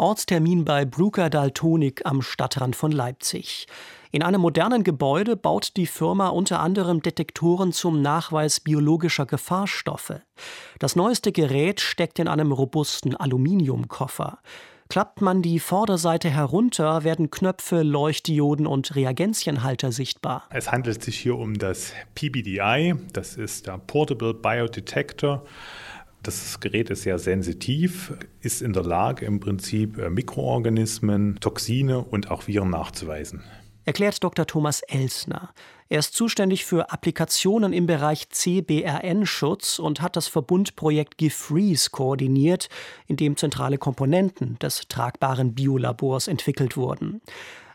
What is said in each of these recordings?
Ortstermin bei Bruker Daltonik am Stadtrand von Leipzig. In einem modernen Gebäude baut die Firma unter anderem Detektoren zum Nachweis biologischer Gefahrstoffe. Das neueste Gerät steckt in einem robusten Aluminiumkoffer. Klappt man die Vorderseite herunter, werden Knöpfe, Leuchtdioden und Reagenzien,halter sichtbar. Es handelt sich hier um das PBDI, das ist der Portable Biodetector. Das Gerät ist sehr sensitiv, ist in der Lage, im Prinzip äh, Mikroorganismen, Toxine und auch Viren nachzuweisen erklärt Dr. Thomas Elsner. Er ist zuständig für Applikationen im Bereich CBRN-Schutz und hat das Verbundprojekt GeFreeze koordiniert, in dem zentrale Komponenten des tragbaren Biolabors entwickelt wurden.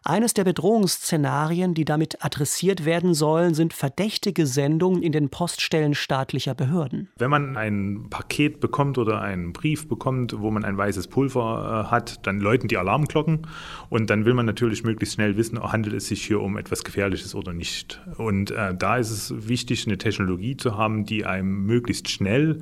Eines der Bedrohungsszenarien, die damit adressiert werden sollen, sind verdächtige Sendungen in den Poststellen staatlicher Behörden. Wenn man ein Paket bekommt oder einen Brief bekommt, wo man ein weißes Pulver äh, hat, dann läuten die Alarmglocken und dann will man natürlich möglichst schnell wissen, handelt es sich hier um etwas Gefährliches oder nicht. Und äh, da ist es wichtig, eine Technologie zu haben, die einem möglichst schnell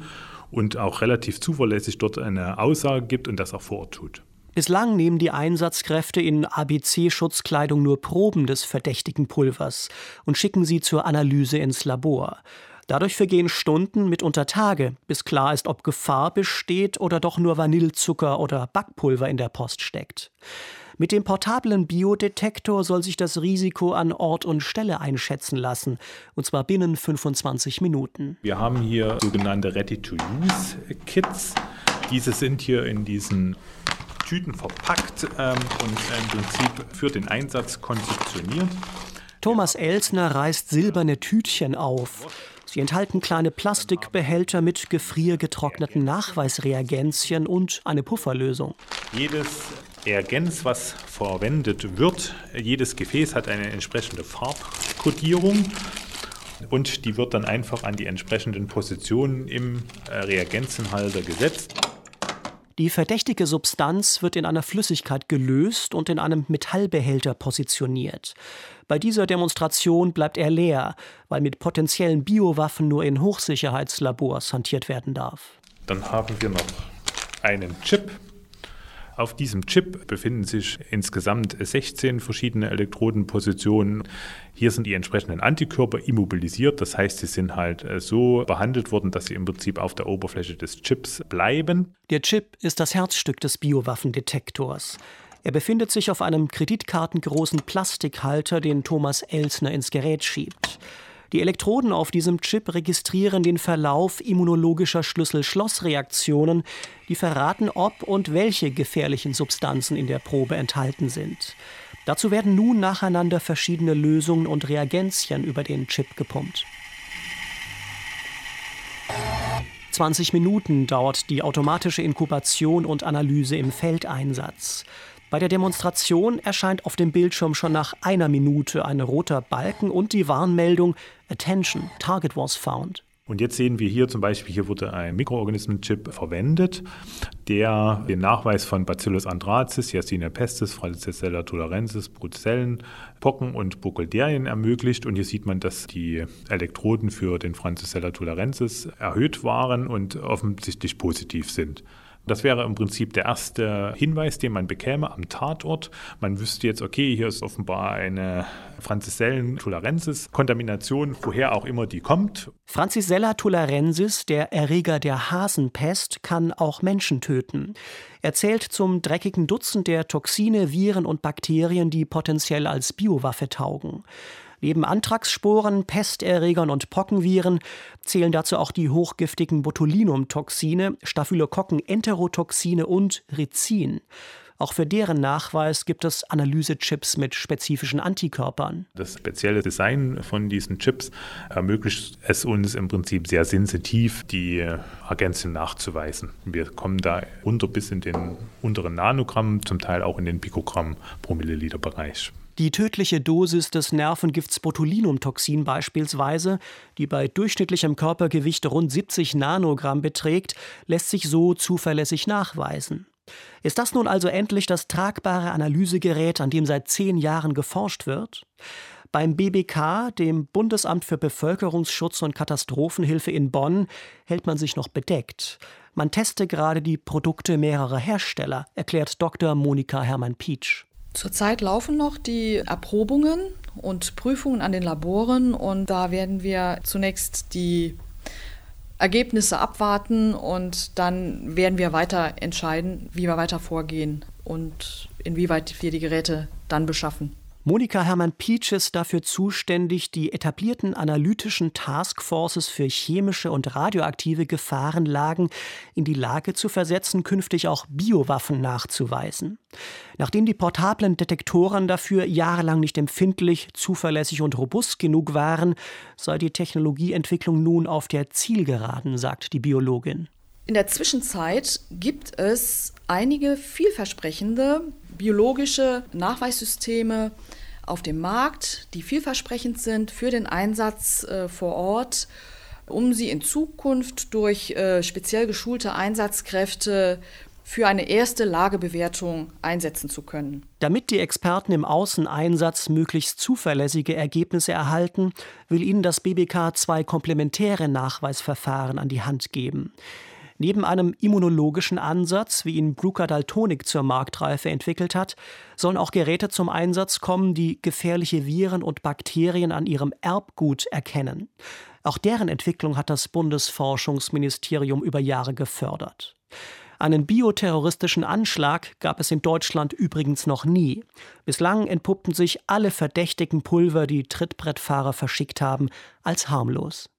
und auch relativ zuverlässig dort eine Aussage gibt und das auch vor Ort tut. Bislang nehmen die Einsatzkräfte in ABC-Schutzkleidung nur Proben des verdächtigen Pulvers und schicken sie zur Analyse ins Labor. Dadurch vergehen Stunden, mitunter Tage, bis klar ist, ob Gefahr besteht oder doch nur Vanillezucker oder Backpulver in der Post steckt. Mit dem portablen Biodetektor soll sich das Risiko an Ort und Stelle einschätzen lassen, und zwar binnen 25 Minuten. Wir haben hier sogenannte Ready-to-Use-Kits. Diese sind hier in diesen Tüten verpackt ähm, und im Prinzip für den Einsatz konzeptioniert. Thomas Elsner reißt silberne Tütchen auf. Sie enthalten kleine Plastikbehälter mit gefriergetrockneten Nachweisreagenzien und eine Pufferlösung. Jedes Reagenz, was verwendet wird, jedes Gefäß hat eine entsprechende Farbkodierung und die wird dann einfach an die entsprechenden Positionen im äh, Reagenzenhalter gesetzt. Die verdächtige Substanz wird in einer Flüssigkeit gelöst und in einem Metallbehälter positioniert. Bei dieser Demonstration bleibt er leer, weil mit potenziellen Biowaffen nur in Hochsicherheitslabors hantiert werden darf. Dann haben wir noch einen Chip, auf diesem Chip befinden sich insgesamt 16 verschiedene Elektrodenpositionen. Hier sind die entsprechenden Antikörper immobilisiert, das heißt, sie sind halt äh, so behandelt worden, dass sie im Prinzip auf der Oberfläche des Chips bleiben. Der Chip ist das Herzstück des Biowaffendetektors. Er befindet sich auf einem kreditkartengroßen Plastikhalter, den Thomas Elsner ins Gerät schiebt. Die Elektroden auf diesem Chip registrieren den Verlauf immunologischer Schlüssel-Schloss-Reaktionen, die verraten, ob und welche gefährlichen Substanzen in der Probe enthalten sind. Dazu werden nun nacheinander verschiedene Lösungen und Reagenzien über den Chip gepumpt. 20 Minuten dauert die automatische Inkubation und Analyse im Feldeinsatz. Bei der Demonstration erscheint auf dem Bildschirm schon nach einer Minute ein roter Balken und die Warnmeldung Attention, Target was found. Und jetzt sehen wir hier zum Beispiel, hier wurde ein Mikroorganismenchip verwendet, der den Nachweis von Bacillus anthracis, Yersinia pestis, Francisella tularensis, Bruzellen, Pocken und Buckelderien ermöglicht. Und hier sieht man, dass die Elektroden für den Francisella tularensis erhöht waren und offensichtlich positiv sind. Das wäre im Prinzip der erste Hinweis, den man bekäme am Tatort. Man wüsste jetzt, okay, hier ist offenbar eine Francisellen tularensis Kontamination, woher auch immer die kommt. Francisella tularensis, der Erreger der Hasenpest, kann auch Menschen töten. Er zählt zum dreckigen Dutzend der Toxine, Viren und Bakterien, die potenziell als Biowaffe taugen. Neben Anthraxsporen, Pesterregern und Pockenviren zählen dazu auch die hochgiftigen Botulinumtoxine, Staphylokokken, Enterotoxine und Ricin. Auch für deren Nachweis gibt es Analysechips mit spezifischen Antikörpern. Das spezielle Design von diesen Chips ermöglicht es uns im Prinzip sehr sensitiv, die Agenzien nachzuweisen. Wir kommen da runter bis in den unteren Nanogramm, zum Teil auch in den Pikogramm pro Milliliter Bereich. Die tödliche Dosis des Nervengifts Botulinumtoxin beispielsweise, die bei durchschnittlichem Körpergewicht rund 70 Nanogramm beträgt, lässt sich so zuverlässig nachweisen. Ist das nun also endlich das tragbare Analysegerät, an dem seit zehn Jahren geforscht wird? Beim BBK, dem Bundesamt für Bevölkerungsschutz und Katastrophenhilfe in Bonn, hält man sich noch bedeckt. Man teste gerade die Produkte mehrerer Hersteller, erklärt Dr. Monika Hermann-Pietsch. Zurzeit laufen noch die Erprobungen und Prüfungen an den Laboren und da werden wir zunächst die Ergebnisse abwarten und dann werden wir weiter entscheiden, wie wir weiter vorgehen und inwieweit wir die Geräte dann beschaffen. Monika Hermann-Pietsch ist dafür zuständig, die etablierten analytischen Taskforces für chemische und radioaktive Gefahrenlagen in die Lage zu versetzen, künftig auch Biowaffen nachzuweisen. Nachdem die portablen Detektoren dafür jahrelang nicht empfindlich, zuverlässig und robust genug waren, sei die Technologieentwicklung nun auf der Zielgeraden, sagt die Biologin. In der Zwischenzeit gibt es einige vielversprechende biologische Nachweissysteme auf dem Markt, die vielversprechend sind für den Einsatz äh, vor Ort, um sie in Zukunft durch äh, speziell geschulte Einsatzkräfte für eine erste Lagebewertung einsetzen zu können. Damit die Experten im Außeneinsatz möglichst zuverlässige Ergebnisse erhalten, will ihnen das BBK zwei komplementäre Nachweisverfahren an die Hand geben. Neben einem immunologischen Ansatz, wie ihn Bruker Daltonik zur Marktreife entwickelt hat, sollen auch Geräte zum Einsatz kommen, die gefährliche Viren und Bakterien an ihrem Erbgut erkennen. Auch deren Entwicklung hat das Bundesforschungsministerium über Jahre gefördert. Einen bioterroristischen Anschlag gab es in Deutschland übrigens noch nie. Bislang entpuppten sich alle verdächtigen Pulver, die Trittbrettfahrer verschickt haben, als harmlos.